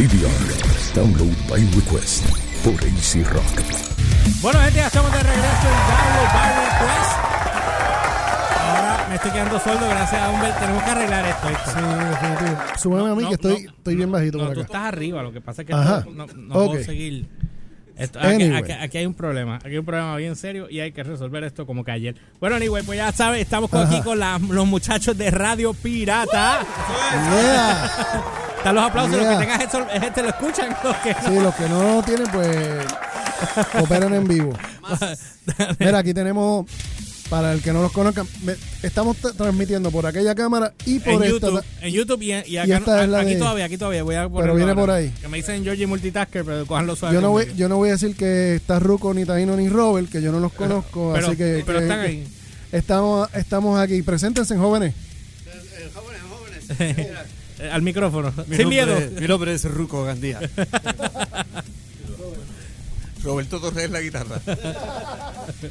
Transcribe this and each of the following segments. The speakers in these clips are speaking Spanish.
DVR. Download by request por AC Rock. Bueno, gente, ya estamos de regreso en Download by Request. Ahora me estoy quedando sordo gracias a Humbert. Tenemos que arreglar esto. ¿viste? Sí, definitivo. Súbeme a mí No, que estoy, no, estoy bien bajito No, por tú acá. estás arriba. Lo que pasa es que Ajá. no, no, Ok. puedo seguir. Esto- aquí, Anyway. aquí- aquí hay un problema. Aquí hay un problema bien serio y hay que resolver esto como que ayer. Bueno, anyway, pues ya sabes, estamos con- aquí con la- los muchachos de Radio Pirata. Yeah. Están los aplausos. Los Yeah. que tengan eso, gente lo escuchan. Los que no. Sí, los que no lo tienen, pues operan en vivo. Mira, aquí tenemos, para el que no los conozca, me- estamos transmitiendo por aquella cámara y en por esta. YouTube, en YouTube y, y acá esta no- es la aquí de- todavía, aquí todavía voy a ponerlo viene ahora. por ahí. Que me dicen Georgie Multitasker, pero cojanlo suave. Yo no, voy, yo no voy a decir que está Ruco, ni Taino, ni Robert, que yo no los conozco, Pero- así que, pero que- están que ahí. Estamos, estamos aquí. Preséntense, jóvenes. Eh, Al micrófono. Mi Sin miedo. es- mi nombre es Ruco Gandía. Roberto Torres la guitarra.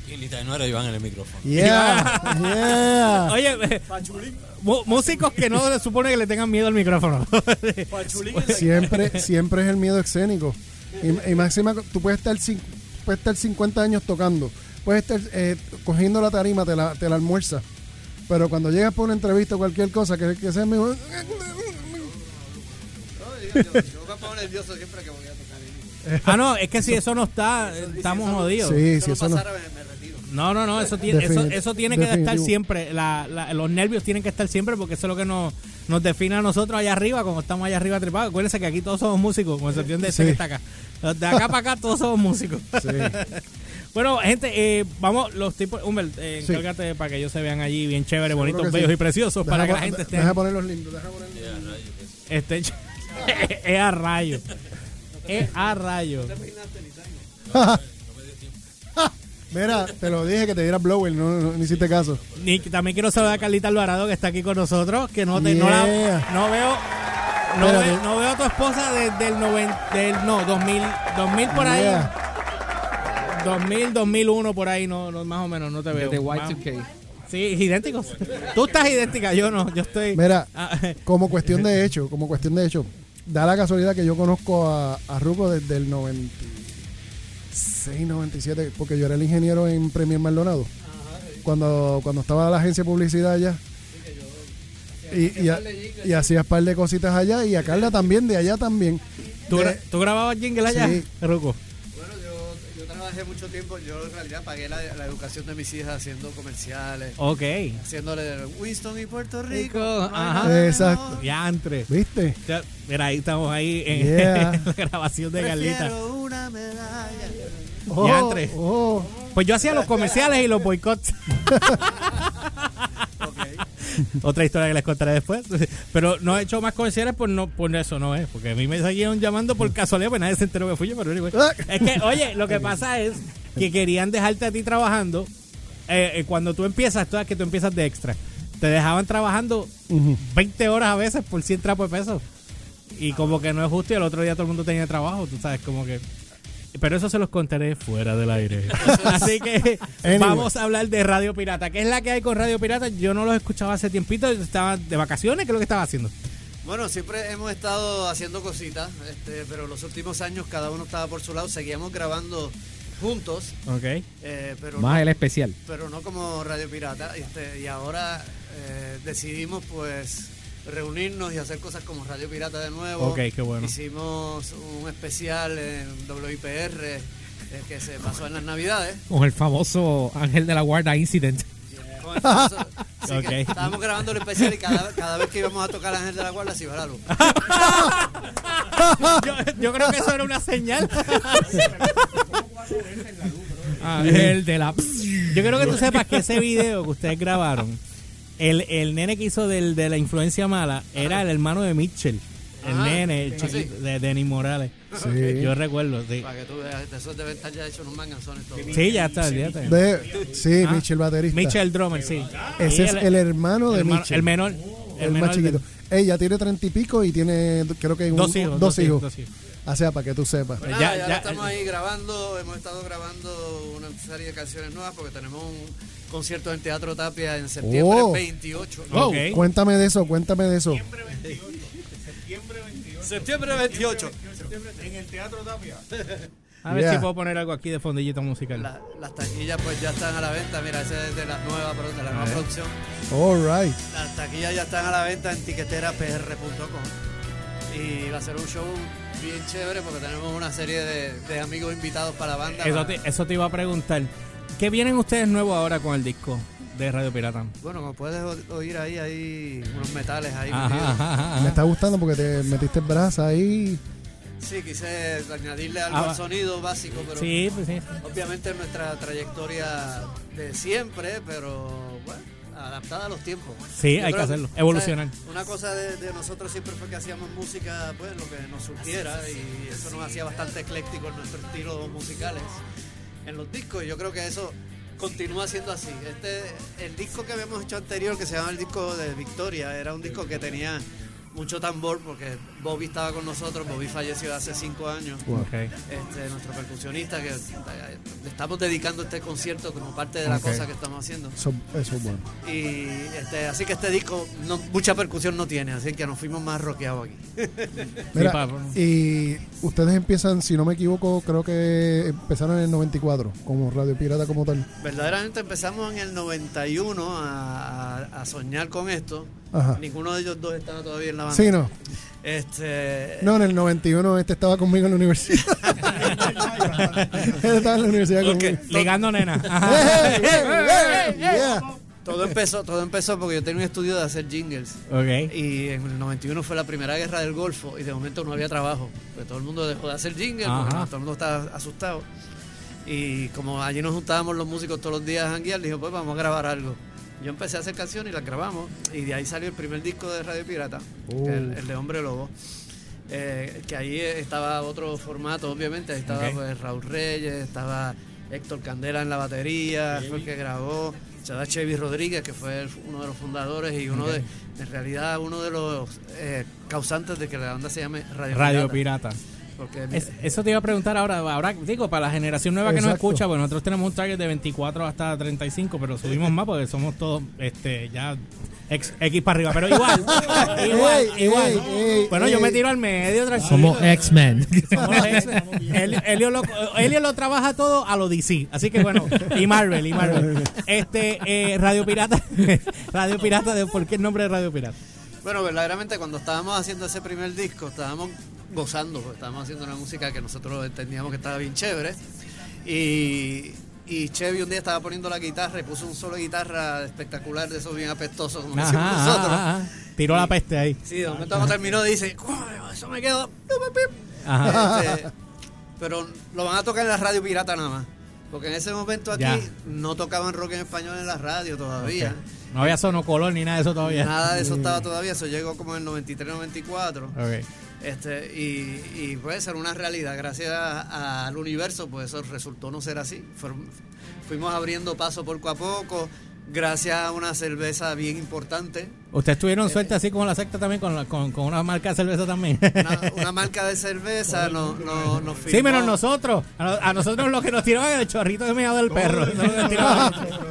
Y no era Iván en el micrófono. Yeah, yeah. Oye, eh, músicos que no se supone que le tengan miedo al micrófono. siempre, siempre es el miedo escénico. Y, y máxima, tú puedes estar, puedes estar 50 años tocando, puedes estar eh, cogiendo la tarima, te la, te la almuerza. Pero cuando llegas por una entrevista o cualquier cosa, que, que sea mejor. Yo me pongo nervioso siempre que voy a tocar. ah, no, es que si eso no está, estamos jodidos. Sí, sí, eso no. me, me retiro. No, no, no, eso tiene, eso, tiene que estar siempre. La, la- los nervios tienen que estar siempre porque eso es lo que nos, nos define a nosotros allá arriba, como estamos allá arriba trepados. Acuérdense que aquí todos somos músicos, con excepción de ese Sí. que está acá. Los De acá para acá todos somos músicos. bueno, gente, eh, vamos, los tipos, Humbert, eh, Sí. encárgate para que ellos se vean allí bien chévere, bonitos, que sí. bellos y preciosos, para que la Deja- gente esté, Deja ponerlos lindos, deja es a rayo. Es a rayo. Mira, te lo dije que te diera blower, no, no, ni hiciste caso. Ni- también quiero saludar a Carlita Alvarado que está aquí con nosotros, que no, te, no, la- Yeah. no veo no, Espérate. ve- no veo a tu esposa desde el 90, del, no, 2000, 2000 por ahí. Yeah. 2000, 2001 por ahí, no, no, más o menos, no te veo. De Más- Y2K. Sí, idénticos. Tú estás idéntica, yo no, yo estoy... Mira, Ah, como cuestión de hecho, como cuestión de hecho, da la casualidad que yo conozco a, a Ruco desde el 96, 97, porque yo era el ingeniero en Premier Maldonado. Cuando, cuando estaba la agencia de publicidad allá. Y, y, a- y hacías par de cositas allá y a Carla también, de allá también. ¿tú, De- tú grababas jingle allá, Sí. Ruco? Trabajé mucho tiempo. Yo en realidad pagué la, la educación de mis hijas haciendo comerciales. Ok. Haciéndole Winston y Puerto Rico. Ajá. Exacto. mejor. Diantre. ¿Viste? Ya, Mira, ahí estamos ahí en, Yeah. en la grabación de. Prefiero una medalla. Oh, Diantre. oh. Pues yo hacía los comerciales y los boicots. Otra historia que les contaré después. Pero no he hecho más comerciales por no por eso no es. Porque a mí me seguían llamando por casualidad, pues nadie se enteró que fui yo. Pero anyway. Es que, oye, lo que pasa es que querían dejarte a ti trabajando. eh, eh, cuando tú empiezas, sabes que tú empiezas de extra. Te dejaban trabajando Ujú. 20 horas a veces por 100 trapos de peso. Y como que no es justo y el otro día todo el mundo tenía trabajo, tú sabes, como que... Pero eso se los contaré fuera del aire. Así que Anyway. vamos a hablar de Radio Pirata. ¿Qué es la que hay con Radio Pirata? Yo no los escuchaba hace tiempito, estaba de vacaciones, ¿qué es lo que estaba haciendo? Bueno, siempre hemos estado haciendo cositas, este, pero los últimos años cada uno estaba por su lado. Seguíamos grabando juntos, Ok. eh, pero, Más no, el especial. pero no como Radio Pirata. Este, y ahora eh, decidimos pues reunirnos y hacer cosas como Radio Pirata de nuevo. Ok, qué bueno. Hicimos un especial en WIPR eh, que se pasó en las Navidades. Con el famoso Ángel de la Guarda Incident. Con el famoso- Así que Ok. estábamos grabando el especial y cada, cada vez que íbamos a tocar Ángel de la Guarda se iba la luz. yo, yo creo que eso era una señal. Ángel de la... Yo quiero que tú sepas que ese video que ustedes grabaron, el, el nene que hizo del, de la influencia mala era el hermano de Mitchell. El Ajá. nene, el ¿Ah, sí? chiquito, de Denis Morales. Sí. Yo recuerdo, sí. Para que tú veas, de esos deben estar ya hechos unos manganzones todos. Sí, ya está, ya está. De, sí, Ah. Mitchell baterista. Mitchell Drummer, sí. Ese es el hermano de hermano- Mitchell. El menor. El, el menor más chiquito. Ella tiene treinta y pico y tiene, creo que un- Dos hijos. Dos hijos. dos hijos. O sea, para que tú sepas. Pues Ya- nada, ya, ya- estamos ahí grabando, hemos estado grabando una serie de canciones nuevas porque tenemos un concierto en Teatro Tapia en septiembre Oh. 28. Ok. Cuéntame de eso, cuéntame de eso. Septiembre 28. En el Teatro Tapia. A ver Yeah. si puedo poner algo aquí de fondillito musical. La- las taquillas pues ya están a la venta. Mira, ese es de la nueva, de la nueva producción. All right. Las taquillas ya están a la venta en tiqueterapr.com. Y va a ser un show bien chévere porque tenemos una serie de, de amigos invitados para la banda. Eso te, eso te iba a preguntar. ¿Qué vienen ustedes nuevos ahora con el disco de Radio Pirata? Bueno, como puedes oír ahí, hay unos metales ahí. Ajá, metidos. ajá, ajá. Me está gustando porque te metiste el brazo ahí. Sí, quise añadirle algo Ah, al sonido básico, pero Sí, pues sí. obviamente nuestra trayectoria de siempre, pero adaptada a los tiempos. Sí, Yo hay que hacerlo, ¿sabes? evolucionar. Una cosa de, de nosotros siempre fue que hacíamos música, pues lo que nos surgiera y eso nos hacía bastante ecléctico en nuestros estilos musicales en los discos y yo creo que eso continúa siendo así. Este, el disco que habíamos hecho anterior, que se llama el disco de Victoria, era un disco que tenía mucho tambor porque Bobby estaba con nosotros, Bobby falleció hace cinco años. Ok. Este, nuestro percusionista que eh, le estamos dedicando este concierto como parte de la cosa que estamos haciendo. Eso, eso es bueno. Y este, así que este disco no, mucha percusión no tiene, así que nos fuimos más rockeados aquí. Mira, y ustedes empiezan, si no me equivoco, creo que empezaron en el 94, como Radio Pirata como tal. Verdaderamente empezamos en el 91 a, a- a soñar con esto. Ajá. Ninguno de ellos dos estaba todavía en la banda. Sí, no. Este, No, en el 91 este estaba conmigo en la universidad. Él estaba en la universidad conmigo. Ligando, nena. Ajá. ¡Hey, hey, hey! Yeah. todo empezó, todo empezó porque yo tenía un estudio de hacer jingles. Y en el 91 fue la primera guerra del Golfo y de momento no había trabajo. Pues todo el mundo dejó de hacer jingles porque todo el mundo estaba asustado. Y como allí nos juntábamos los músicos todos los días a janguear, dijo, pues vamos a grabar algo. Yo empecé a hacer canciones y las grabamos. Y de ahí salió el primer disco de Radio Pirata, es el, el de Hombre Lobo. Eh, que ahí estaba otro formato, obviamente. Ahí estaba pues, Raúl Reyes, estaba Héctor Candela en la batería, fue el que grabó. Estaba Chevy Rodríguez, que fue el- uno de los fundadores y uno de, en realidad, uno de los eh, causantes de que la banda se llame Radio, Radio Pirata. Pirata. Porque Es- eso te iba a preguntar ahora, ahora digo, para la generación nueva que nos escucha, pues nosotros tenemos un target de 24 hasta 35, pero subimos más porque somos todos este ya X, X para arriba, pero igual, igual, Ey, igual. ey, ey, bueno, yo me tiro al medio, tranquilo. Somos X-Men. Somos los X-Men. Elio, Elio lo, Elio lo trabaja todo a lo DC. Así que bueno, y Marvel, y Marvel. Este, eh, Radio Pirata. Radio Pirata, de, ¿por qué el nombre de Radio Pirata? Bueno, verdaderamente cuando estábamos haciendo ese primer disco, estábamos gozando, porque estábamos haciendo una música que nosotros entendíamos que estaba bien chévere. Y, y Chevy un día estaba poniendo la guitarra y puso un solo de guitarra espectacular de esos bien apestosos, como decimos nosotros. ajá, ajá. Tiró la peste ahí. Sí, de momento cuando terminó dice, "Coño, eso me quedó. Este, pero lo van a tocar en la radio pirata nada más. Porque en ese momento aquí Ya. no tocaban rock en español en la radio todavía. No había sonocolor ni nada de eso todavía. Nada de eso estaba todavía, eso llegó como en el 93, 94. Ok. Este, y, y puede ser una realidad. Gracias a- al universo, pues eso resultó no ser así. Fuimos abriendo paso poco a poco, gracias a una cerveza bien importante. ¿Ustedes tuvieron suerte así como la secta también con, la- con, con una marca de cerveza también? Una, una marca de cerveza no, no, nos Sí, firmó. menos nosotros. A, no- a nosotros lo que nos tiraban el chorrito de meado del perro.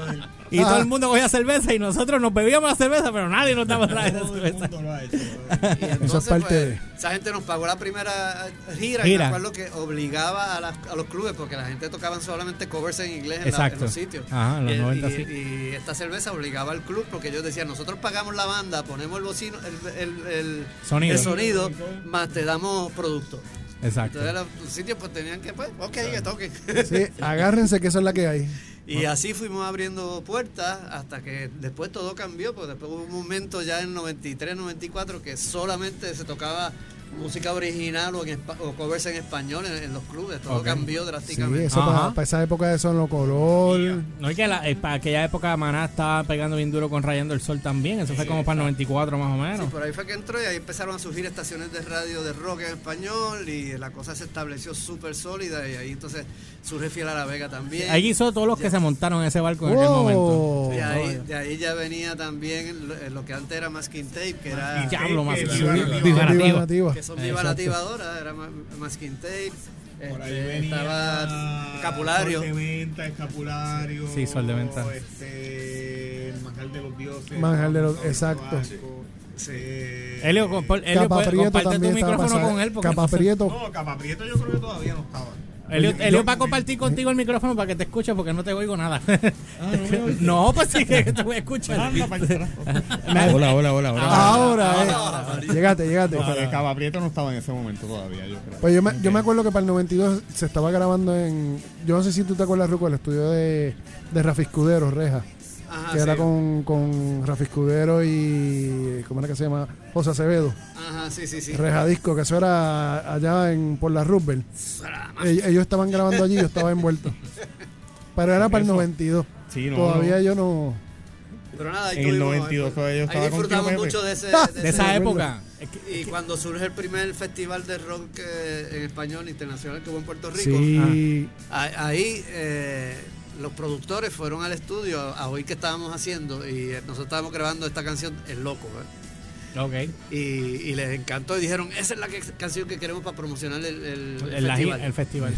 y todo el mundo cogía cerveza y nosotros nos bebíamos la cerveza, pero nadie nos daba la Todo el cerveza. mundo lo ha hecho. Y entonces, es parte pues, de- Esa gente nos pagó la primera gira, Gira. y me acuerdo que obligaba a, las- a los clubes, porque la gente tocaban solamente covers en inglés en, la- Exacto. en los sitios. Ajá, en los y, 90 y- sí. y esta cerveza obligaba al club, porque ellos decían, nosotros pagamos la banda, ponemos el bocino, el, el- el- Sonido. el sonido, más te damos producto. Exacto. Entonces los, los sitios pues tenían que, pues, ok, que toquen. Sí, agárrense que eso es la que hay. Y así fuimos abriendo puertas hasta que después todo cambió, pues después hubo un momento ya en 93, 94 que solamente se tocaba música original o, en o covers en español en, en los clubes, todo Ok. cambió Sí, drásticamente. eso Ajá. para, esa época de Solo Color. No, y que la- eh, para aquella época Maná estaba pegando bien duro con Rayando el Sol también. Eso fue como para el 94 más o Sí, menos. por ahí fue que entró y ahí empezaron a surgir estaciones de radio de rock en español y la cosa se estableció súper sólida y ahí entonces surge Fiel a la Vega también. Ahí hizo todos los que se montaron en ese barco en aquel momento. de, ahí, de ahí ya venía también lo, lo que antes era Masking Tape, que era... Diablo, más. Eh, Que son Viva Exacto. Nativa ahora, era Ma- Masking Tape, Por ahí este, venía estaba Escapulario. Sol de Venta, Escapulario. Sí, Sol de Venta. Este, el Manjar de los Dioses. Manjar de los- Pablo exacto. Tabasco. Sí. Elio, compa- Elio, Capa Prieto comparte tu también estaba micrófono pasando. con él. Porque Capa no sé- Prieto. No, Capa Prieto yo creo que todavía no estaba. Elio, Elio yo- va a compartir contigo el micrófono para que te escuche porque no te oigo nada. Ah, no me oís. no, pues sí que te voy a escuchar. Hola, hola, hola, hola. Ahora, eh. Llegate, llegate. No, pero Capa Prieto no estaba en ese momento todavía, yo creo. Pues yo me, yo me acuerdo que para el 92 se estaba grabando en. Yo no sé si tú te acuerdas, Ruco, el estudio de, de Rafi Escudero, Reja. Ajá, que era Ah, sí. con, con Rafi Escudero y. ¿Cómo era que se llama? José Acevedo. Ajá, sí, sí, sí. Reja Disco, que eso era allá en por la Roosevelt. Ellos, ellos estaban grabando allí, yo estaba envuelto. Pero era para el 92. Sí, no, Todavía no. yo no. Pero nada, ahí En el tuvimos- 92 todavía yo Ahí estaba con disfrutamos mucho de ese, de de ese- esa época. Es que- Y cuando surge el primer festival de rock eh, en español internacional que hubo en Puerto Rico, Sí. a- ahí eh, los productores fueron al estudio a, oír qué estábamos haciendo y eh, nosotros estábamos grabando esta canción El Loco. ¿eh? Ok. Y, y les encantó y dijeron, esa es la que- canción que queremos para promocionar el, el- el festival. el festival.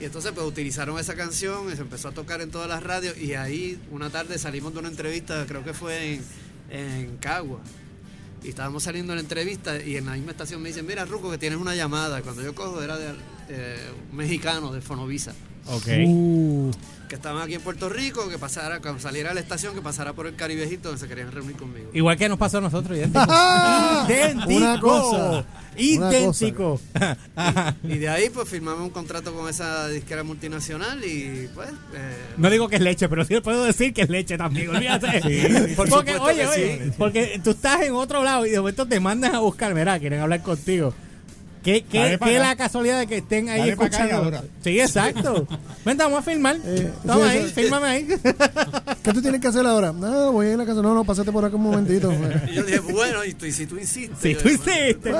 Y entonces pues utilizaron esa canción y se empezó a tocar en todas las radios y ahí una tarde salimos de una entrevista, creo que fue en, en Cagua. Y estábamos saliendo de la entrevista y en la misma estación me dicen, mira Ruco que tienes una llamada. Cuando yo cojo era de eh, un mexicano de Fonovisa, Ok. Uh, que estaban aquí en Puerto Rico, que pasara, cuando saliera a la estación, que pasara por el Caribejito donde se querían reunir conmigo. Igual que nos pasó a nosotros, idéntico. idéntico. Una cosa. Idéntico. Y de ahí pues firmamos un contrato con esa disquera multinacional y pues... eh, No digo que es leche, pero sí puedo decir que es leche también, olvídate. por porque, oye, que oye, sí. porque tú estás en otro lado y de momento te mandan a buscar, mira, quieren hablar contigo. ¿Qué, qué, qué la casualidad de que estén ahí Dale escuchando? ahora. Sí, exacto. Vente, vamos a filmar. Eh, Toma sí, ahí, fírmame ahí. ¿Qué tú tienes que hacer ahora? No, voy a ir a la casa. No, no, pásate por acá un momentito. y yo dije, bueno, y, tú, y si tú insistes... Si tú hiciste.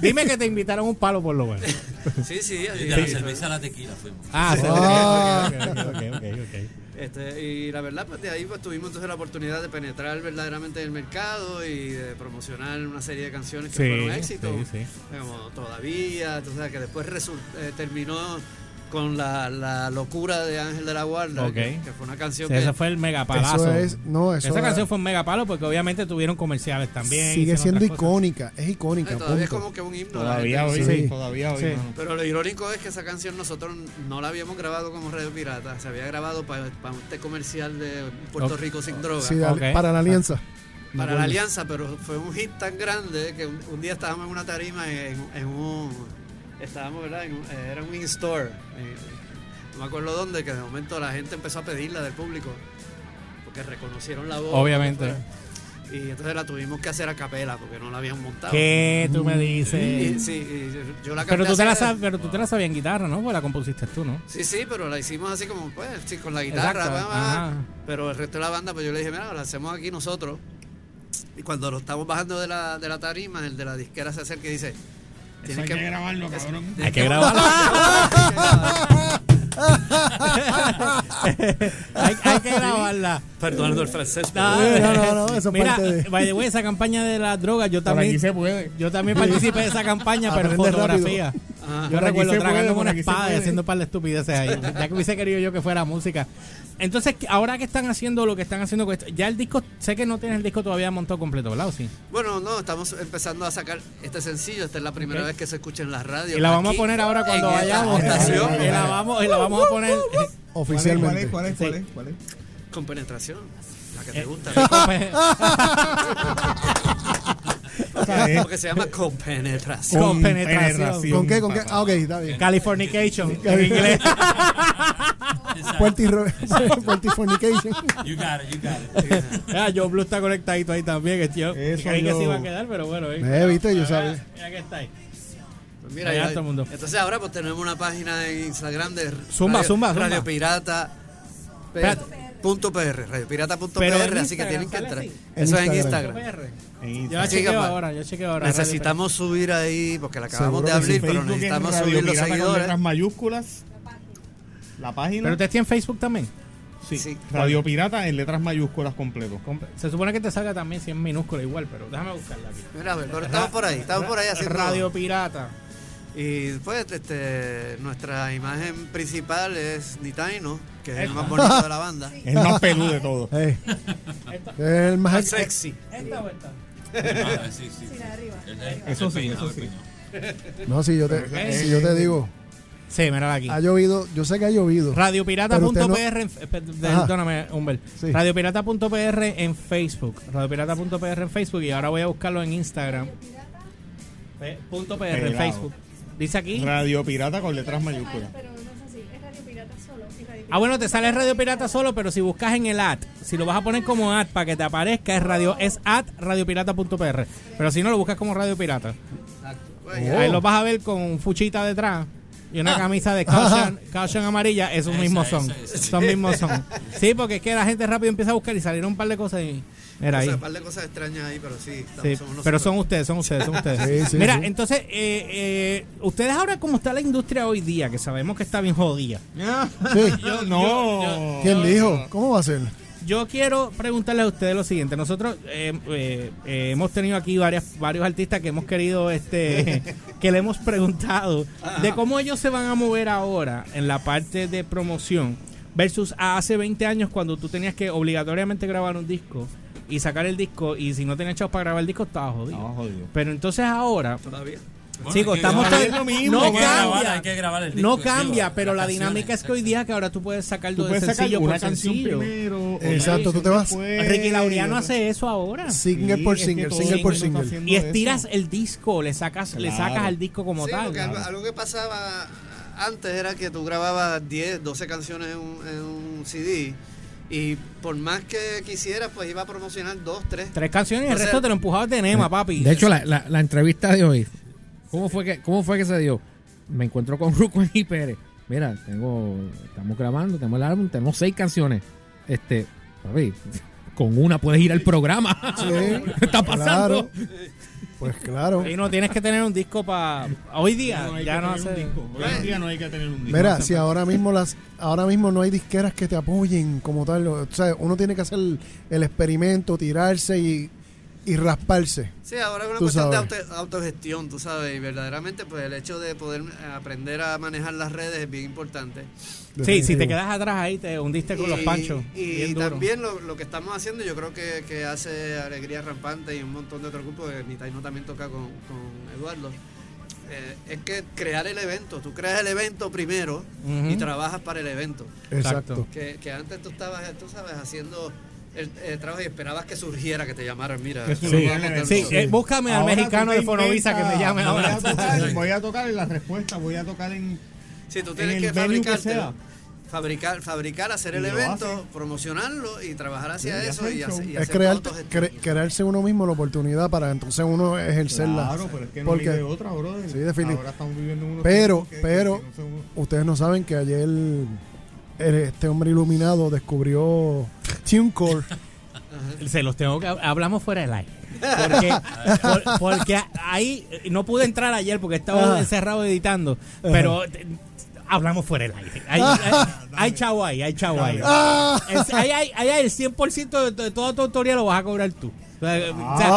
Dime que te invitaron un palo por lo menos. Sí, sí. Y de la cerveza a la tequila fuimos. Ah, sí, Ah. ok, ok, ok, ok, ok. Este, y la verdad, pues de ahí pues, tuvimos entonces la oportunidad de penetrar verdaderamente en el mercado y de promocionar una serie de canciones que Sí, fueron éxitos. sí, sí. Como todavía, entonces que después eh, terminó con la, la locura de Ángel de la Guarda, que, que fue una canción Sí, que ese fue el megapalazo. Eso es. No, eso Esa es- canción fue un megapalo porque obviamente tuvieron comerciales también. sigue siendo cosas. icónica. Es icónica. eh, todavía es como que un himno. Todavía hoy, Sí. sí. todavía hoy. Sí. Pero lo irónico es que esa canción nosotros no la habíamos grabado como Radio Pirata, se había grabado para, para un té comercial de Puerto. Rico sin droga. Sí. Para la alianza. Me para la alianza, pero fue un hit tan grande que un, un día estábamos en una tarima en, en un estábamos, ¿verdad? En un- eh, era un in-store, en- no me acuerdo dónde, que de momento la gente empezó a pedirla del público, porque reconocieron la voz. Obviamente. Y entonces la tuvimos que hacer a capela porque no la habían montado. ¿Qué tú me Y, dices? sí, y yo la Pero tú, te la sabes, pero tú te la sabías en guitarra, ¿no? Pues la compusiste tú, ¿no? Sí, sí, pero la hicimos así como, pues, sí, con la guitarra. Va. ajá. Pero el resto de la banda, pues yo le dije, mira, la hacemos aquí nosotros. Y cuando lo estamos bajando de la, de la tarima, el de la disquera se acerca y dice, Eso tienes hay que grabarlo, cabrón. Hay que grabarla. hay, hay que grabarla. Perdonando el francés. No, No, no, no, eso es Mira, parte de- by the way, esa campaña de las drogas, yo Por aquí también, se puede. yo también participé de esa campaña, pero en Aprende rápido. Ajá. Yo recuerdo por una espada y haciendo par de estupideces ahí. Ya que hubiese querido yo que fuera música. Entonces, ahora que están haciendo lo que están haciendo con esto, ya el disco, sé que no tienes el disco todavía montado completo, ¿verdad? ¿O sí? Bueno, no, estamos empezando a sacar este sencillo. Esta es la primera vez que se escucha en la radio. Y la vamos Aquí, a poner ahora cuando vayamos. estación, Y la vamos, y la vamos a poner. eh, ¿Cuál es? Oficialmente. ¿Cuál es? ¿Cuál es? ¿Cuál es? con penetración. La que Eh, te gusta. Es Porque se llama compenetración. Con con penetración. penetración, ¿Con qué? ¿Con qué? Ah, ok, está bien. Californication en inglés. Puerti Puertifornication. You got it, you got it. Ah, Joe Blue está conectadito ahí también. Eso creí que yo- se iba a quedar, pero bueno. eh. Viste, yo sabía. Mira que está ahí. Pues mira, ya- todo el mundo. entonces ahora pues tenemos una página en Instagram de Zumba, Radio, zumba, zumba. Radio Pirata Espérate. Punto PR, Radio Pirata punto Pero PR, en así que tienen que entrar. así. En Eso es en Instagram. Yo la chequeo ahora, yo chequeo ahora. Necesitamos subir ahí, porque la acabamos Seguro de abrir, pero necesitamos subir los seguidores. letras mayúsculas. La página. Pero usted está en Facebook también. sí. sí. Radio Pirata en letras mayúsculas completo. Comple- Se supone que te salga también si es minúscula igual, pero déjame buscarla aquí. Mira, a ver, pero estamos por ahí, estamos por ahí haciendo. Radio Pirata. Y pues, este, nuestra imagen principal es Nitaino, que es el más bonito de la banda. El más peludo de todos. Es el más, sexy. ¿Esta o esta? Ah, sí, sí. Sí, la de arriba. El- el- Eso sí, eso. No, si yo te, si yo te digo, Sí, mírala aquí. ha llovido, yo sé que ha llovido. Radiopirata.pr, en- eh, per- perdóname, Humbert. Sí. Radiopirata.pr en Facebook. Radiopirata.pr en Facebook y ahora voy a buscarlo en Instagram. Punto .pr en. Facebook. Dice aquí. Radio Pirata con letras mayúsculas. Pero no es así, es Radio Pirata solo. y Radio Ah, bueno, te Pirata sale Radio Pirata solo, pero si buscas en el ad, si lo vas a poner como ad para que te aparezca, es radio es ad radiopirata.pr. Pero si no, lo buscas como Radio Pirata. Exacto. Oh. Ahí lo vas a ver con un fuchita detrás y una camisa de caution, caution amarilla. Esos Esa, mismos esa, son. esa. Son mismos son. Sí, porque es que la gente rápido empieza a buscar y salieron un par de cosas y. Era o ahí. sea, un par de cosas extrañas ahí, pero sí. estamos- Sí, somos pero son ustedes, son ustedes, son ustedes. Sí, sí, Mira, sí. entonces, eh, eh, ustedes ahora, como está la industria hoy día, que sabemos que está bien jodida, Sí. Yo- no. yo- ¿Quién dijo? ¿Cómo va a ser? Yo quiero preguntarle a ustedes lo siguiente. Nosotros eh, eh, eh, hemos tenido aquí varias, varios artistas que hemos querido, este, que le hemos preguntado de cómo ellos se van a mover ahora en la parte de promoción versus a hace 20 años cuando tú tenías que obligatoriamente grabar un disco y sacar el disco y si no tenías chavos para grabar el disco estaba jodido. No, jodido. Pero entonces ahora, Todavía. Bueno, estamos lo mismo, no hay que grabar, cambia. hay que grabar el disco, No digo, cambia, pero la canciones, dinámica es que hoy día que ahora tú puedes sacar Tú de puedes sacar sencillo una por canción sencillo. primero. otra Exacto, tú te vas- después, Ricky Laureano hace eso ahora. Single Sí, por es que single, todo single el por mundo está single. haciendo Y estiras eso. el disco, le sacas, le Claro. sacas al disco como sí, tal. porque algo, algo que pasaba antes era que tú grababas 10, 12 canciones en un, en un CD y por más que quisieras, pues iba a promocionar dos, tres. Tres canciones y el resto te lo empujabas de Nema, papi. De hecho, la, la, la entrevista de hoy, ¿cómo fue que, cómo fue que se dio? Me encuentro con Ruco y Pérez. Mira, tengo, estamos grabando, tenemos el álbum, tenemos seis canciones. Este, papi, con una puedes ir al programa. Sí, ¿Qué está pasando? Claro. Pues claro. y no tienes que tener un disco para. Hoy día No hay ya que no tener un hace. disco. Hoy en día no hay que tener un disco. Mira, si ahora mismo las ahora mismo no hay disqueras que te apoyen como tal, o sea, uno tiene que hacer el, el experimento, tirarse y, y rasparse. Sí, ahora es una cuestión de auto- autogestión, tú sabes, y verdaderamente pues el hecho de poder eh, aprender a manejar las redes es bien importante. Sí, si te quedas atrás ahí, te hundiste con los panchos. Y también lo, lo que estamos haciendo, yo creo que, que hace Alegría Rampante y un montón de otros grupos, que Mitaino también toca con, con Eduardo, eh, es que crear el evento. Tú creas el evento primero y trabajas para el evento. Exacto. Que, que antes tú estabas, tú sabes, haciendo el, el trabajo y esperabas que surgiera, que te llamaran, mira. Sí, un- eh, búscame al mexicano de Fonovisa que me llame voy ahora. a tocar- Voy a tocar en la respuesta, voy a tocar en. Sí, tú en tienes que fabricarte. Fabricar, fabricar, hacer el evento, hace. promocionarlo y trabajar hacia Sí, y eso y, show. hacer- y Es crear, cre- crearse uno mismo la oportunidad para entonces uno ejercerla. Claro, pero es que no Porque- hay de otra, brother. Sí, definitivo. Ahora estamos viviendo en unos Pero, pero, no ustedes no saben que ayer este hombre iluminado descubrió TuneCore. Se los tengo que hablamos fuera del aire. Porque, por- porque ahí no pude entrar ayer porque estaba encerrado editando. Pero hablamos fuera del aire. Hay, hay, hay chavo ahí, hay chavo ahí. ¡Ah! Ahí hay, el 100% de, de toda tu autoría lo vas a cobrar tú. O sea, o sea,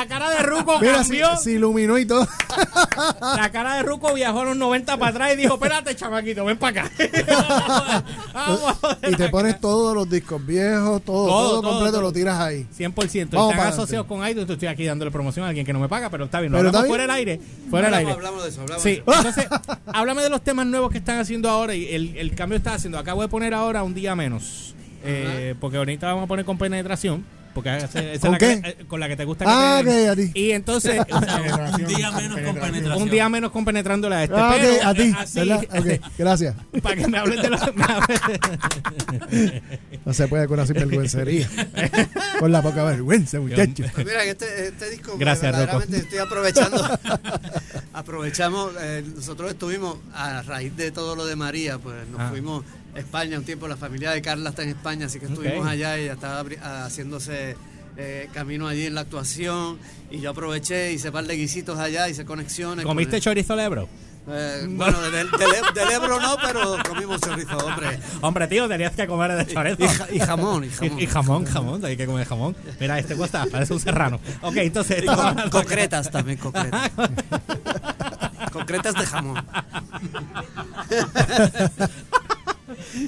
la cara de Ruco Mira, se, cambió. se iluminó y todo. La cara de Ruco viajó a los 90 para atrás y dijo, espérate, chamaquito, ven para acá. Vamos y te acá". pones todos los discos viejos, todo, Todo, todo, todo, completo, todo. lo tiras ahí. 100%. Vamos Están asociados con iTunes. Estoy aquí dándole promoción a alguien que no me paga, pero está bien. Lo Pero hablamos fuera del aire. Fuera del aire. hablamos de eso, hablamos Sí, de eso. entonces, háblame de los temas nuevos que están haciendo ahora y el, el cambio que está haciendo. Acabo de poner ahora un día menos. Eh, porque ahorita vamos a poner con penetración. Porque esa, esa es ¿Con la que- qué? eh, con la que te gusta que Ah, te- ok, a ti. Y entonces, o sea, Un día menos con penetración. un día menos con penetrándole a este. Ah, pero, ok, a ti, así, gracias. para que me hablen de los. No se puede con una sinvergüencería. con la poca vergüenza, muchachos. Pues mira, este, este disco Gracias, verdaderamente estoy aprovechando. aprovechamos, eh, nosotros estuvimos a raíz de todo lo de María, pues nos Ah. fuimos España un tiempo, la familia de Carla está en España, así que estuvimos Ok. allá y ella estaba abri- haciéndose eh, camino allí en la actuación y yo aproveché, hice par de guisitos allá, hice conexiones. con ¿Comiste el- chorizo lebro? eh, bueno, del, del, del Ebro no, pero comimos chorizo, hombre. Hombre, tío, tenías que comer de chorizo. Y, y jamón, y jamón. Y, y jamón, jamón, hay que comer jamón. Mira, este cuesta, parece un serrano. Ok, entonces. Con- concretas también, concretas. concretas de jamón.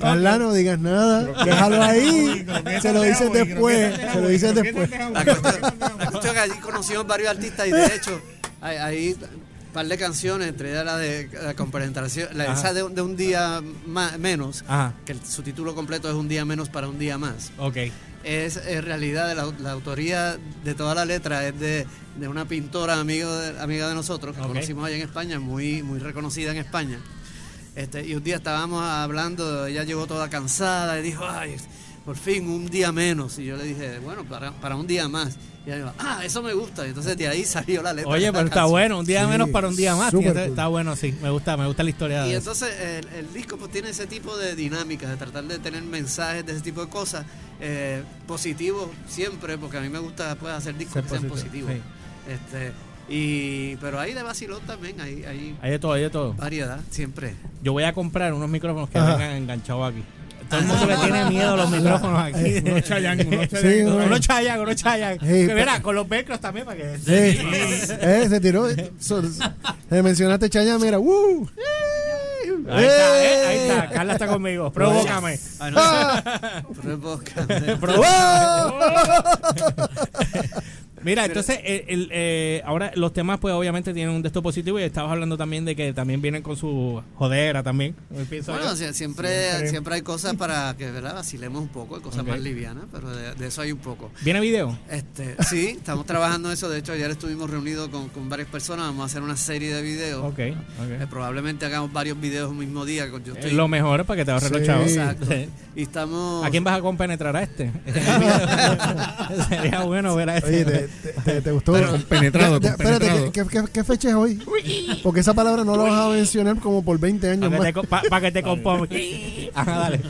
Carla, no digas nada. Déjalo ahí. Se lo dices después. Se lo dices después. Es que allí conocimos varios artistas y de hecho un par de canciones, entre ellas la de la compenetración, la esa de, un- de un día ma- menos, Ajá. que el- su título completo es Un día menos para un día más. Ok. Es en realidad de la, la autoría de toda la letra es de, de una pintora amigo de- amiga de nosotros que conocimos allá en España, muy, muy reconocida en España. Este, y un día estábamos hablando, ella llegó toda cansada y dijo, ay, por fin un día menos. Y yo le dije, bueno, para, para un día más. Y ella dijo, ah, eso me gusta. Y entonces de ahí salió la letra. Oye, pero está canción. bueno, un día Sí, menos para un día más. cool. Está bueno, sí. Me gusta, me gusta la historia Y de eso. entonces el, el disco pues tiene ese tipo de dinámicas, de tratar de tener mensajes de ese tipo de cosas, eh, positivos siempre, porque a mí me gusta pues, hacer discos Ser que sean positivo, positivos. Este, y, pero hay de vacilón también, hay, hay Hay de todo, hay de todo. variedad, siempre. Yo voy a comprar unos micrófonos que Ajá. vengan enganchados aquí. Todo el mundo le tiene miedo a los micrófonos aquí. Unos chayán, unos uno- Unos chayan, unos chayan. Sí, Que pero- mira, con los velcros también para que... Sí. Eh, se tiró. So- se mencionaste Chaya, mira. ¡uh! Ahí está, eh, ahí está. Carla está conmigo. Provócame. Ah, no, ¡Ah! provoca. Mira, entonces, el, el, eh, ahora los temas, pues obviamente tienen un de estos positivo y estabas hablando también de que también vienen con su jodera también. Pienso Bueno, siempre, siempre, hay cosas para que ¿verdad? vacilemos un poco, hay cosas más livianas, pero de, de eso hay un poco. ¿Viene video? Este, sí, estamos trabajando eso. De hecho, ayer estuvimos reunidos con, con varias personas. Vamos a hacer una serie de videos. Ok, Eh, ok. probablemente hagamos varios videos el mismo día. con- Yo Es estoy, lo mejor para que te ahorres los Sí. chavos. Exacto. Sí. Y estamos. ¿A quién vas a compenetrar a este? Sería bueno ver a este. Oye, ¿te, te, te- te gustó? Compenetrado, Ya, ya, espérate. ¿qué, qué, qué fecha es hoy? Porque esa palabra no la vas a mencionar como por 20 años Para más. que, te, pa- pa' que te compongas. Ajá, dale.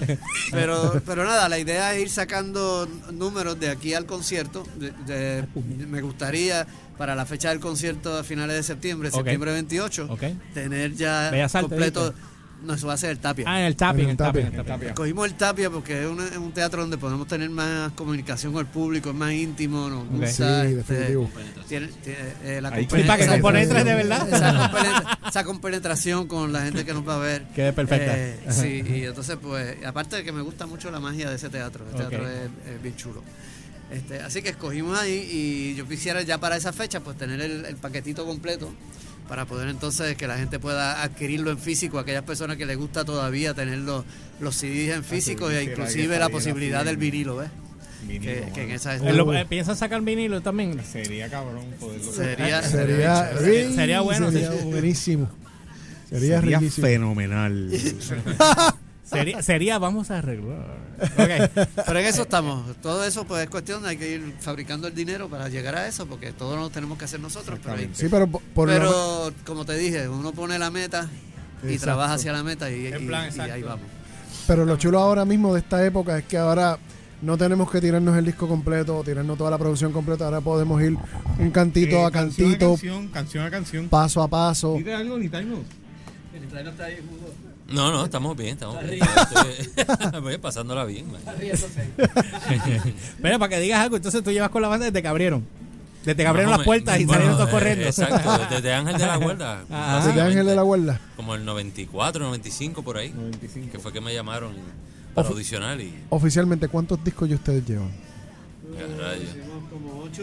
Pero, pero nada, la idea es ir sacando números de aquí al concierto. De- de- me gustaría para la fecha del concierto a finales de septiembre, septiembre 28, Ok. tener ya Bellas completo. No, eso va a ser el Tapia. Ah, en el Tapia, en el el Tapia. Tapia. en el Tapia. Cogimos el Tapia porque es, una- es un teatro donde podemos tener más comunicación con el público, es más íntimo, nos gusta. Sí, este, definitivo. tiene- tiene, eh, la Ahí- para que compenetres de verdad. Esa, compenetra- esa compenetración con la gente que nos va a ver. Quede perfecta. Eh, sí, y entonces, pues, aparte de que me gusta mucho la magia de ese teatro, el teatro es, es bien chulo. Este, así que escogimos ahí y yo quisiera ya para esa fecha, pues, tener el, el paquetito completo para poder entonces que la gente pueda adquirirlo en físico, aquellas personas que les gusta todavía tener los, los CDs en físico sí, e inclusive la- posibilidad del vinilo, ¿ves? Vinilo, Que, mano. que en esa Eh, eh, ¿Piensas sacar vinilo también? Sería cabrón poderlo sería, Sería, Sería- sería bueno, Sería buenísimo. Sería, Sería fenomenal. Sería, sería vamos a arreglar. Ok. Pero en eso estamos. Todo eso pues es cuestión de hay que ir fabricando el dinero para llegar a eso, porque todo lo tenemos que hacer nosotros. Pero, hay- Sí, pero por, lo- como te dije, uno pone la meta y Exacto. trabaja hacia la meta y, En y- plan, y exacto. ahí vamos. Pero lo chulo ahora mismo de esta época es que ahora no tenemos que tirarnos el disco completo o tirarnos toda la producción completa. Ahora podemos ir un cantito Eh, a canción cantito, canción, canción a canción. paso a paso. Dite algo, ni algo. No, no, estamos bien, estamos bien. Estoy- Voy pasándola bien. man. Pero para que digas algo, entonces tú llevas con la banda desde que abrieron. Desde que abrieron las me- puertas y bueno, salieron todos eh, corriendo. Exacto, desde Ángel de la Guarda. Desde. Ángel de la Guarda. Como el 94, 95 por ahí. Que fue que me llamaron para Ofi- audicionar y. Oficialmente, ¿cuántos discos ya ustedes llevan? Hicimos como ocho,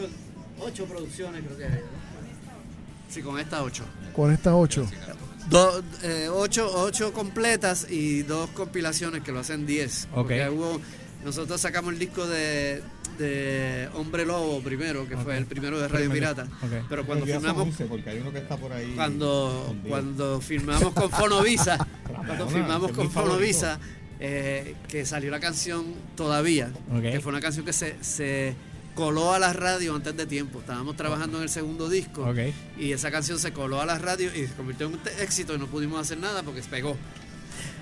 ocho producciones, creo que hay. Sí, con estas ocho. Con estas ocho. Do- eh, ocho, ocho completas y dos compilaciones que lo hacen diez. Ok. Porque hubo, nosotros sacamos el disco de, de Hombre Lobo primero, que fue el primero de Radio Pirata. Pero cuando firmamos 11, porque hay uno que está por ahí. cuando, cuando firmamos con Fonovisa, cuando firmamos con. Fonovisa, eh, que salió la canción Todavía, que fue una canción que se, se coló a la radio antes de tiempo. Estábamos trabajando en el segundo disco y esa canción se coló a la radio y se convirtió en un éxito y no pudimos hacer nada porque se pegó.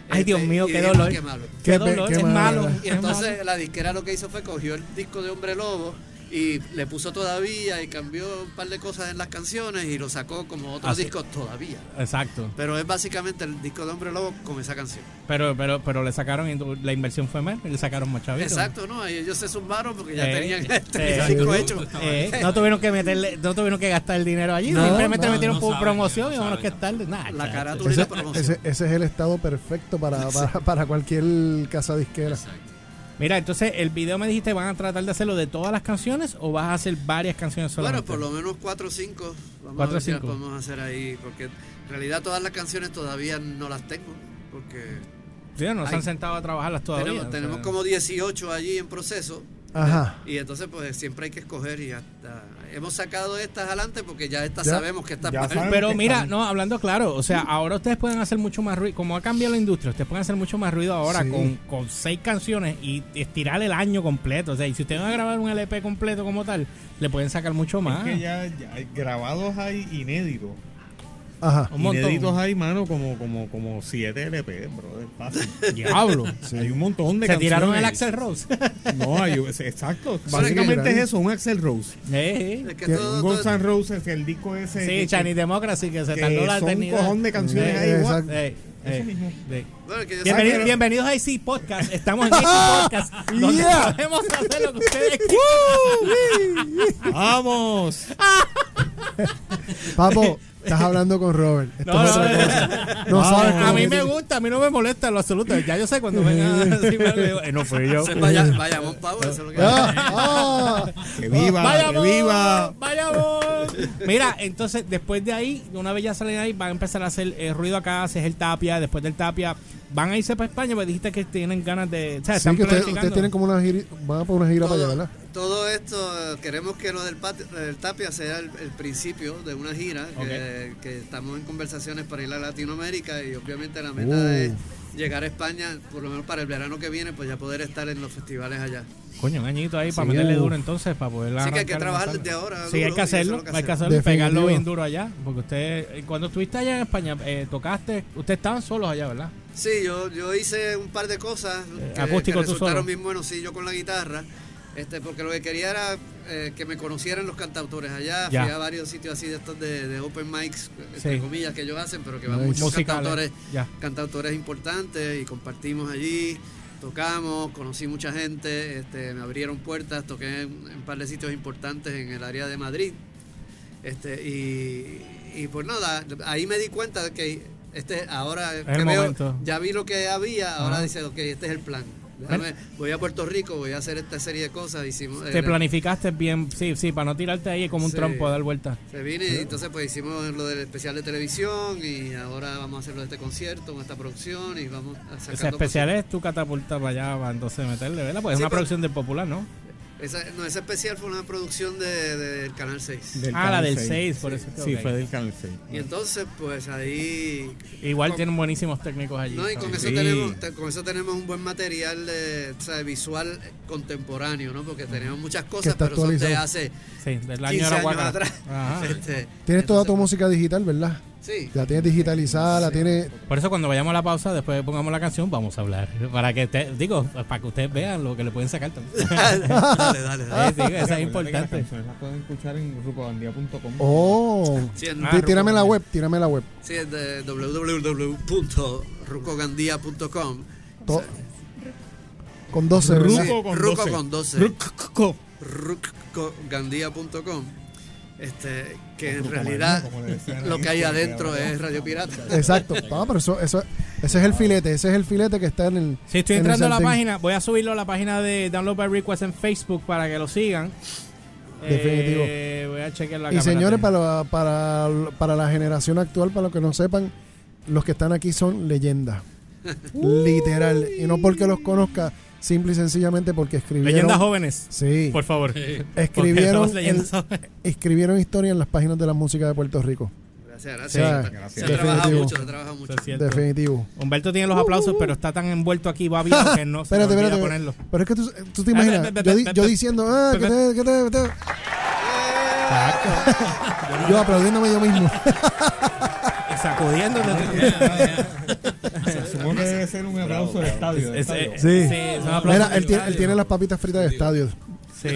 Ay, Dios Este, mío, qué dolor. Qué malo. Qué dolor, qué es malo. Y entonces la disquera lo que hizo fue cogió el disco de Hombre Lobo y le puso todavía y cambió un par de cosas en las canciones y lo sacó como otro Así. disco todavía. Exacto. Pero es básicamente el disco de Hombre Lobo con esa canción. Pero, pero, pero le sacaron, la inversión fue menos y le sacaron más chavitos. Exacto, ¿no? Y ellos se zumbaron porque ya Eh, tenían eh, tenían el disco hecho. Eh, no tuvieron que meterle, no tuvieron que gastar el dinero allí, No, simplemente no, metieron no por saben, promoción y vámonos que tarde. Nah, La carátula y Ese, la promoción. ese- ese es el estado perfecto para, para, para cualquier casa disquera. Mira, entonces el video me dijiste, ¿van a tratar de hacerlo de todas las canciones o vas a hacer varias canciones Bueno, solamente? por lo menos cuatro o cinco. Vamos Cuatro a ver cinco. podemos hacer ahí. Porque en realidad todas las canciones todavía no las tengo. Porque Sí, no se han sentado a trabajarlas todavía. tenemos, o tenemos sea. como 18 allí en proceso. Ajá. Y entonces pues siempre hay que escoger y hasta hemos sacado estas adelante porque ya estas Ya. sabemos que estas. Pero mira, están- no, hablando claro, o sea, ahora ustedes pueden hacer mucho más ruido, como ha cambiado la industria, ustedes pueden hacer mucho más ruido ahora Sí. con, con seis canciones y estirar el año completo. O sea, y si ustedes van a grabar un LP completo como tal, le pueden sacar mucho más. Es que ya, ya hay grabados hay inéditos. Ajá. Un montón. Inéditos hay, mano, como, como, como 7 LP, bro. Fácil. Diablo. Hay un montón de Se canciones. tiraron el Axel Rose. No, hay, exacto. Básicamente es eso, un Axel Rose. Eh, Es que Que- todo- Un todo- Guns N' Roses, el disco ese. sí, que- Chinese Democracy, que se que tardó la son un eternidad. cojón de canciones Eh, ahí. exacto. Eh, eh, mismo. eh. Bienvenido- saco- bienvenidos a IC Podcast. Estamos en IC Podcast, donde Yeah. podemos hacer lo que ustedes ¡Vamos! Papo, estás hablando con Robert. Esto No, es no, otra no. cosa. No sabes A mí me gusta, a mí no me molesta en lo absoluto. Ya yo sé cuando venga eh, no fui yo. Vaya, vayamos, Pau, eso es lo que Ah, ah. ¡Que viva! ¡Vayamos! ¡Que viva! ¡Vayamos! Mira, entonces después de ahí, una vez ya salen ahí, van a empezar a hacer eh, ruido acá, haces el tapia, después del tapia, van a irse para España, porque dijiste que tienen ganas de. O sea, Sí, están que ustedes, tienen como una gira, van a por una gira para allá, todo, ¿verdad? todo esto, queremos que lo del, patio- del Tapia sea el, el principio de una gira, que, que estamos en conversaciones para ir a Latinoamérica y obviamente la meta Uh. es llegar a España, por lo menos para el verano que viene, pues ya poder estar en los festivales allá. Coño, un añito ahí para meterle duro entonces, para poder Así que hay que trabajar desde ahora. Sí, hay que hacerlo, que hay que hacerlo, y pegarlo bien duro allá. Porque usted, eh, cuando estuviste allá en España, eh, tocaste, ustedes estaban solos allá, ¿verdad? Sí, yo, yo hice un par de cosas que, acústico que tú resultaron solo. bien buenos, sí, yo con la guitarra. Este, porque lo que quería era eh, que me conocieran los cantautores allá. Ya. Fui a varios sitios así de estos de, de open mics, entre Sí. comillas, que ellos hacen, pero que van muchos cantautores, ya. cantautores importantes y compartimos allí, tocamos, conocí mucha gente, este, me abrieron puertas, toqué en, en un par de sitios importantes en el área de Madrid. Este, y, y pues nada, ahí me di cuenta de que este ahora que veo, ya vi lo que había, ahora dice, ok, este es el plan. Déjame- voy a Puerto Rico, voy a hacer esta serie de cosas. Hicimos, Te eh, planificaste bien, sí, sí, para no tirarte ahí como un Sí. trompo a dar vuelta. Se vine y entonces pues hicimos lo del especial de televisión y ahora vamos a hacer lo de este concierto, con esta producción y vamos a sacar Ese especial es tu catapulta para allá, para entonces meterle, ¿verdad? Pues es una pero- producción del popular, ¿no? Esa, no, ese especial fue una producción de- del Canal 6. Del ah, la Canal del 6. 6, por eso que Sí, ok. fue del Canal 6. Y entonces pues ahí Igual con- tienen buenísimos técnicos allí. No, y con ¿sabes? eso, Sí. tenemos, te- con eso tenemos un buen material de, o sea, visual contemporáneo, ¿no? Porque tenemos muchas cosas, pero son de hace Sí, del año 15 de la años atrás. Ajá. Este, Tienes toda tu entonces, música digital, ¿verdad? Sí. La tienes digitalizada, la tienes... Por eso cuando vayamos a la pausa, después pongamos la canción, vamos a hablar. Para que te, digo, para que ustedes vean lo que le pueden sacar también. dale, dale, dale. Eh, digo, eso es Las importante. las pueden escuchar en rucogandía.com. Oh. Sí, en- Ah, Tí- tírame la Ruco. web, tírame la web. sí, es de www.rucogandía.com. To- con 12, ¿verdad? Ruco con Ruco 12. con 12. Ruco. rucogandía.com. Este, que en realidad lo que hay adentro es Radio Pirata. Exacto. Ah, pero eso, eso, ese es el filete, ese es el filete que está en el... Si estoy en entrando a la página, voy a subirlo a la página de Download by Request en Facebook para que lo sigan. Definitivo. Eh, voy a chequear la Y señores, para, para, para la generación actual, para los que no sepan, los que están aquí son leyendas. Literal. Y no porque los conozca, simple y sencillamente porque escribieron... Leyendas jóvenes, Sí. por favor. Escribieron, el- escribieron historia en las páginas de la música de Puerto Rico. Gracias, Sí, gracias. Se ha trabajado Definitivo. mucho, se ha trabajado mucho. Definitivo. Humberto tiene los aplausos, pero está tan envuelto aquí babiado que no se Espérate, espérate. ponerlo. Pero es que tú, tú te imaginas, yo, di- yo diciendo, ah, que te, que te, que te- yo aplaudiéndome yo mismo. Y sacudiéndote. Supongo que debe ser un aplauso de estadio. de Es- estadio. es- Sí. sí, son aplausos Mira, él tiene, él virtuales. tiene las papitas fritas de estadio. Sí,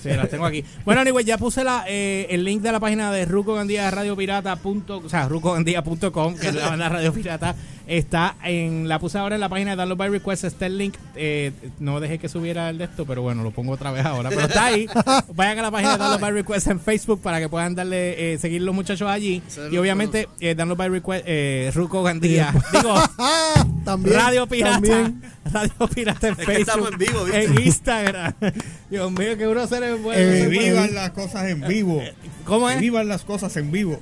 sí, las tengo aquí. Bueno, anyway, ya puse la, eh, el link de la página de Ruco Gandía Radio Pirata. Punto, o sea, rucogandía.com, que es la banda Radio Pirata. Está en, la puse ahora en la página de Download by Request. Está el link. Eh, no dejé que subiera el de esto, pero bueno, lo pongo otra vez ahora. Pero está ahí. Vayan a la página de Download by Request en Facebook para que puedan darle, eh, seguir los muchachos allí. Y obviamente, eh, Download by Request, eh, Ruco Gandía. Digo, También. Radio Pirata. También. Radio Pirata en Es que Facebook. estamos en vivo, ¿viste? En Instagram. Dios mío, que uno se le puede. Eh, Vivan las cosas en vivo. ¿Cómo es? Vivan las cosas en vivo.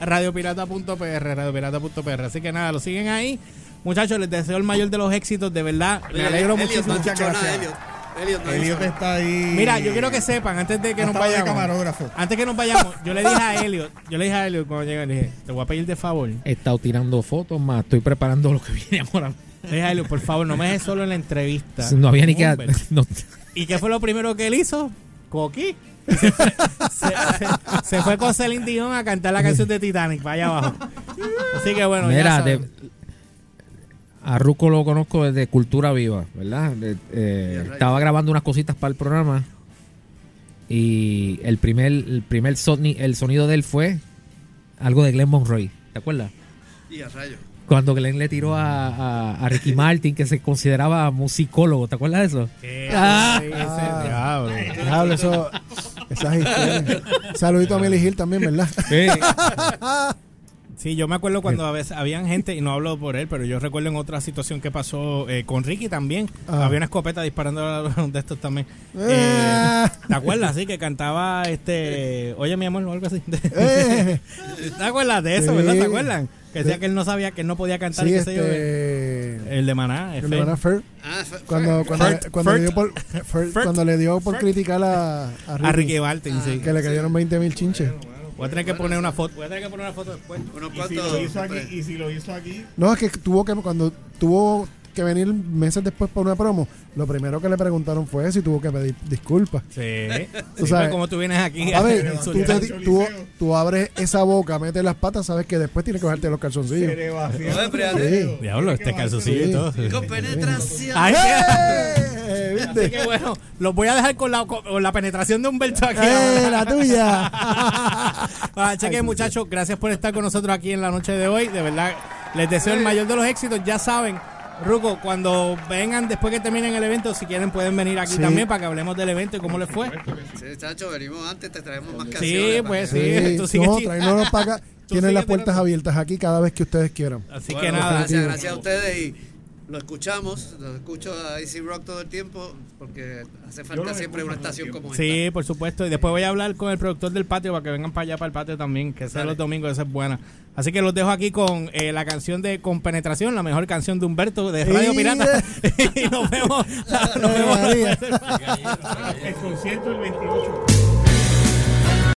Radiopirata.pr, radiopirata.pr. Así que nada, lo siguen ahí. Muchachos, les deseo el mayor de los éxitos, de verdad. Me alegro muchísimo. Muchas gracias. Elliot. Elliot, no Elliot está ahí. Mira, yo quiero que sepan, antes de que nos vayamos. camarógrafo. Antes que nos vayamos, yo le dije a Elliot, yo le dije a Elliot cuando llegué, le dije, te voy a pedir de favor. He estado tirando fotos más, estoy preparando lo que viene ahora. Le dije a Elliot, por favor, no me dejes solo en la entrevista. No había ni que... No- ¿Y qué fue lo primero que él hizo? Coqui. Se fue, se- se- se fue con Celine Dion a cantar la canción de Titanic, para allá abajo. Así que bueno, ya Mira, de- a Ruco lo conozco desde Cultura Viva, ¿verdad? De- eh, estaba grabando unas cositas para el programa y el primer, el primer soni- el sonido de él fue algo de Glenn Monroy, ¿te acuerdas? Y a rayo. Cuando Glenn le tiró a, a- a Ricky Martin, que se consideraba musicólogo, ¿te acuerdas de eso? ¿Qué? Ah. Sí, ese Ah. diablo. Diablo, eso, esas historias. Saludito a Milly Gil también, ¿verdad? Sí, yo me acuerdo cuando a veces habían gente, y no hablo por él, pero yo recuerdo en otra situación que pasó eh, con Ricky también. Ah. Había una escopeta disparando a uno de estos también. Ah. Eh, ¿Te acuerdas? Sí, que cantaba este. Oye, mi amor, o algo así. Eh. ¿Te acuerdas de eso, Sí. verdad? ¿Te acuerdan? Que decía que él no sabía, que él no podía cantar. Sí, qué sé yo. este. El de Maná. el F. hermano Fer, Ah, cuando, cuando, Fert, cuando, Fert. le dio por, Fert. cuando le dio por criticar a, a Ricky, A Ricky Martin, sí. que le cayeron 20 mil chinches. Voy a tener que poner una foto. Voy a tener que poner una foto después. Y si lo hizo aquí, y si lo hizo aquí, No, es que tuvo que, cuando tuvo que venir meses después para una promo, lo primero que le preguntaron fue eso y tuvo que pedir disculpas. Sí. Tú Sí, sabes. pues como tú vienes aquí. A ver, en tú, su- te- tú, tú abres esa boca, metes las patas, sabes que después tienes que bajarte los se calzoncillos. le Sí. Diablo, este calzoncillo y Sí. todo. Con penetración. Ay, ¡Eh! Así que bueno, los voy a dejar con la, con la penetración de Humberto aquí. ¡Eh, la tuya! Ah, cheque, muchachos, gracias por estar con nosotros aquí en la noche de hoy. De verdad, les deseo el mayor de los éxitos. Ya saben, Ruco, cuando vengan después que terminen el evento, si quieren pueden venir aquí Sí. también para que hablemos del evento y cómo les fue. Sí, chacho, venimos antes, te traemos más Sí, canciones. pues para que- sí. tú sigues no, tráenos para acá. Tienen las puertas abiertas aquí cada vez que ustedes quieran. Así Bueno, que nada. Gracias, gracias a ustedes y lo escuchamos, lo escucho a Easy Rock todo el tiempo porque hace falta siempre una estación como Sí, por supuesto. Y después voy a hablar con el productor del patio para que vengan para allá, para el patio también, que sea los domingos, esa es buena. Así que los dejo aquí con eh, la canción de Con Penetración, la mejor canción de Humberto de Radio. Pirata. y nos vemos. nos vemos. El concierto el 28.